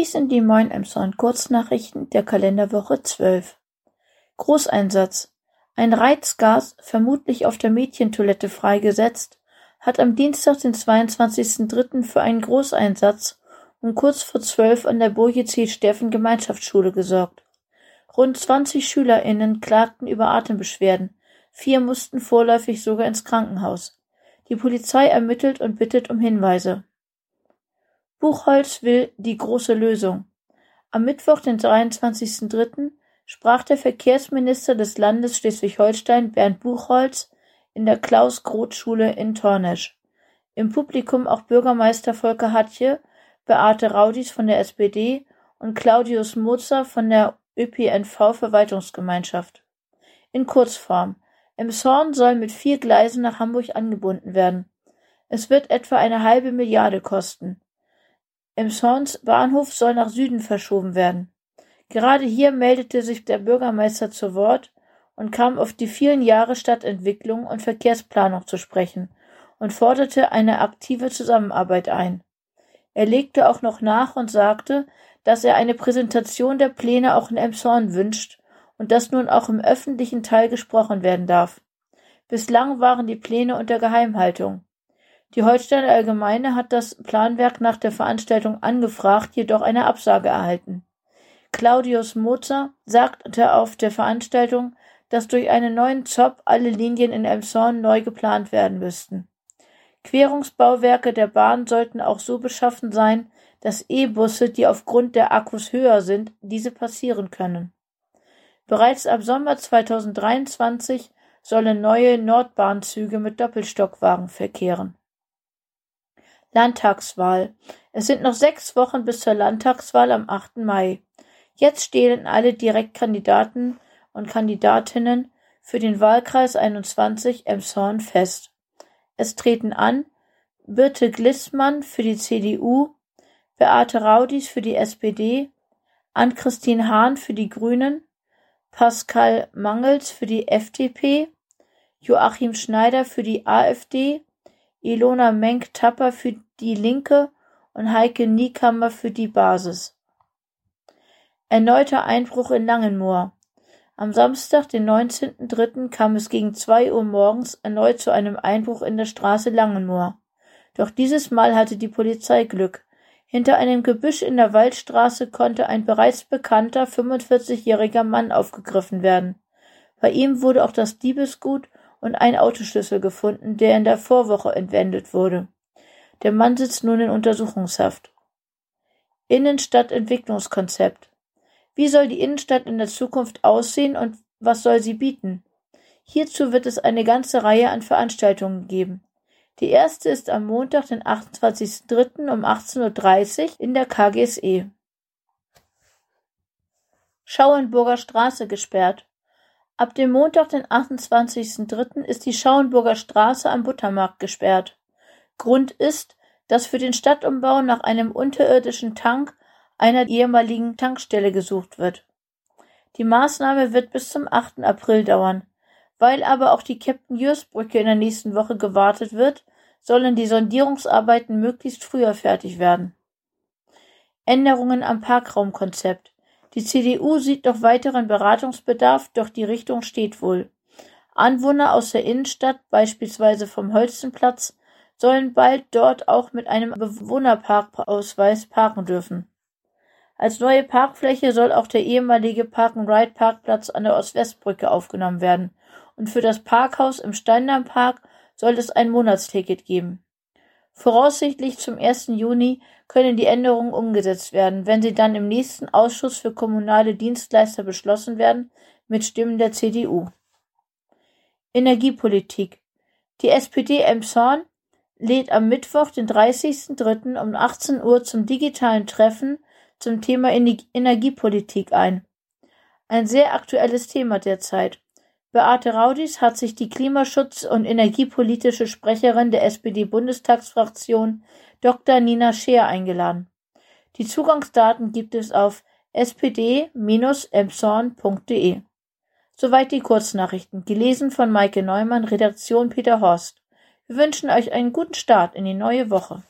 Dies sind die Moin Emshorn Kurznachrichten der Kalenderwoche zwölf. Großeinsatz: Ein Reizgas, vermutlich auf der Mädchentoilette freigesetzt, hat am Dienstag, den 22.03. für einen Großeinsatz um kurz vor zwölf an der Boje C. Steffen Gemeinschaftsschule gesorgt. Rund 20 SchülerInnen klagten über Atembeschwerden, vier mussten vorläufig sogar ins Krankenhaus. Die Polizei ermittelt und bittet um Hinweise. Buchholz will die große Lösung. Am Mittwoch, den 23.03., sprach der Verkehrsminister des Landes Schleswig-Holstein Bernd Buchholz in der Klaus-Groth-Schule in Tornesch. Im Publikum auch Bürgermeister Volker Hatje, Beate Raudis von der SPD und Claudius Mozer von der ÖPNV-Verwaltungsgemeinschaft. In Kurzform. Emshorn soll mit vier Gleisen nach Hamburg angebunden werden. Es wird etwa eine halbe Milliarde kosten. Emshorns Bahnhof soll nach Süden verschoben werden. Gerade hier meldete sich der Bürgermeister zu Wort und kam auf die vielen Jahre Stadtentwicklung und Verkehrsplanung zu sprechen und forderte eine aktive Zusammenarbeit ein. Er legte auch noch nach und sagte, dass er eine Präsentation der Pläne auch in Emshorn wünscht und dass nun auch im öffentlichen Teil gesprochen werden darf. Bislang waren die Pläne unter Geheimhaltung. Die Holsteiner Allgemeine hat das Planwerk nach der Veranstaltung angefragt, jedoch eine Absage erhalten. Claudius Mozer sagte auf der Veranstaltung, dass durch einen neuen ZOP alle Linien in Elmshorn neu geplant werden müssten. Querungsbauwerke der Bahn sollten auch so beschaffen sein, dass E-Busse, die aufgrund der Akkus höher sind, diese passieren können. Bereits ab Sommer 2023 sollen neue Nordbahnzüge mit Doppelstockwagen verkehren. Landtagswahl. Es sind noch sechs Wochen bis zur Landtagswahl am 8. Mai. Jetzt stehen alle Direktkandidaten und Kandidatinnen für den Wahlkreis 21 Emshorn fest. Es treten an Birte Glissmann für die CDU, Beate Raudis für die SPD, Ann-Christine Hahn für die Grünen, Pascal Mangels für die FDP, Joachim Schneider für die AfD, Ilona Menk-Tapper für Die Linke und Heike Niekammer für die Basis. Erneuter Einbruch in Langenmoor. Am Samstag, den 19.03., kam es gegen zwei Uhr morgens erneut zu einem Einbruch in der Straße Langenmoor. Doch dieses Mal hatte die Polizei Glück. Hinter einem Gebüsch in der Waldstraße konnte ein bereits bekannter 45-jähriger Mann aufgegriffen werden. Bei ihm wurde auch das Diebesgut und ein Autoschlüssel gefunden, der in der Vorwoche entwendet wurde. Der Mann sitzt nun in Untersuchungshaft. Innenstadtentwicklungskonzept. Wie soll die Innenstadt in der Zukunft aussehen und was soll sie bieten? Hierzu wird es eine ganze Reihe an Veranstaltungen geben. Die erste ist am Montag, den 28.03. um 18.30 Uhr in der KGSE. Schauenburger Straße gesperrt. Ab dem Montag, den 28.03. ist die Schauenburger Straße am Buttermarkt gesperrt. Grund ist, dass für den Stadtumbau nach einem unterirdischen Tank einer ehemaligen Tankstelle gesucht wird. Die Maßnahme wird bis zum 8. April dauern. Weil aber auch die Captain Jörs Brücke in der nächsten Woche gewartet wird, sollen die Sondierungsarbeiten möglichst früher fertig werden. Änderungen am Parkraumkonzept. Die CDU sieht noch weiteren Beratungsbedarf, doch die Richtung steht wohl. Anwohner aus der Innenstadt, beispielsweise vom Holstenplatz, sollen bald dort auch mit einem Bewohnerparkausweis parken dürfen. Als neue Parkfläche soll auch der ehemalige Park-and-Ride-Parkplatz an der Ost-West-Brücke aufgenommen werden und für das Parkhaus im Steindammpark soll es ein Monatsticket geben. Voraussichtlich zum 1. Juni können die Änderungen umgesetzt werden, wenn sie dann im nächsten Ausschuss für kommunale Dienstleister beschlossen werden, mit Stimmen der CDU. Energiepolitik. Die SPD Emshorn lädt am Mittwoch, den 30.03. um 18 Uhr zum digitalen Treffen zum Thema Energiepolitik ein. Ein sehr aktuelles Thema derzeit. Beate Raudis hat sich die Klimaschutz- und energiepolitische Sprecherin der SPD-Bundestagsfraktion Dr. Nina Scheer eingeladen. Die Zugangsdaten gibt es auf spd-emshorn.de. Soweit die Kurznachrichten, gelesen von Maike Neumann, Redaktion Peter Horst. Wir wünschen euch einen guten Start in die neue Woche.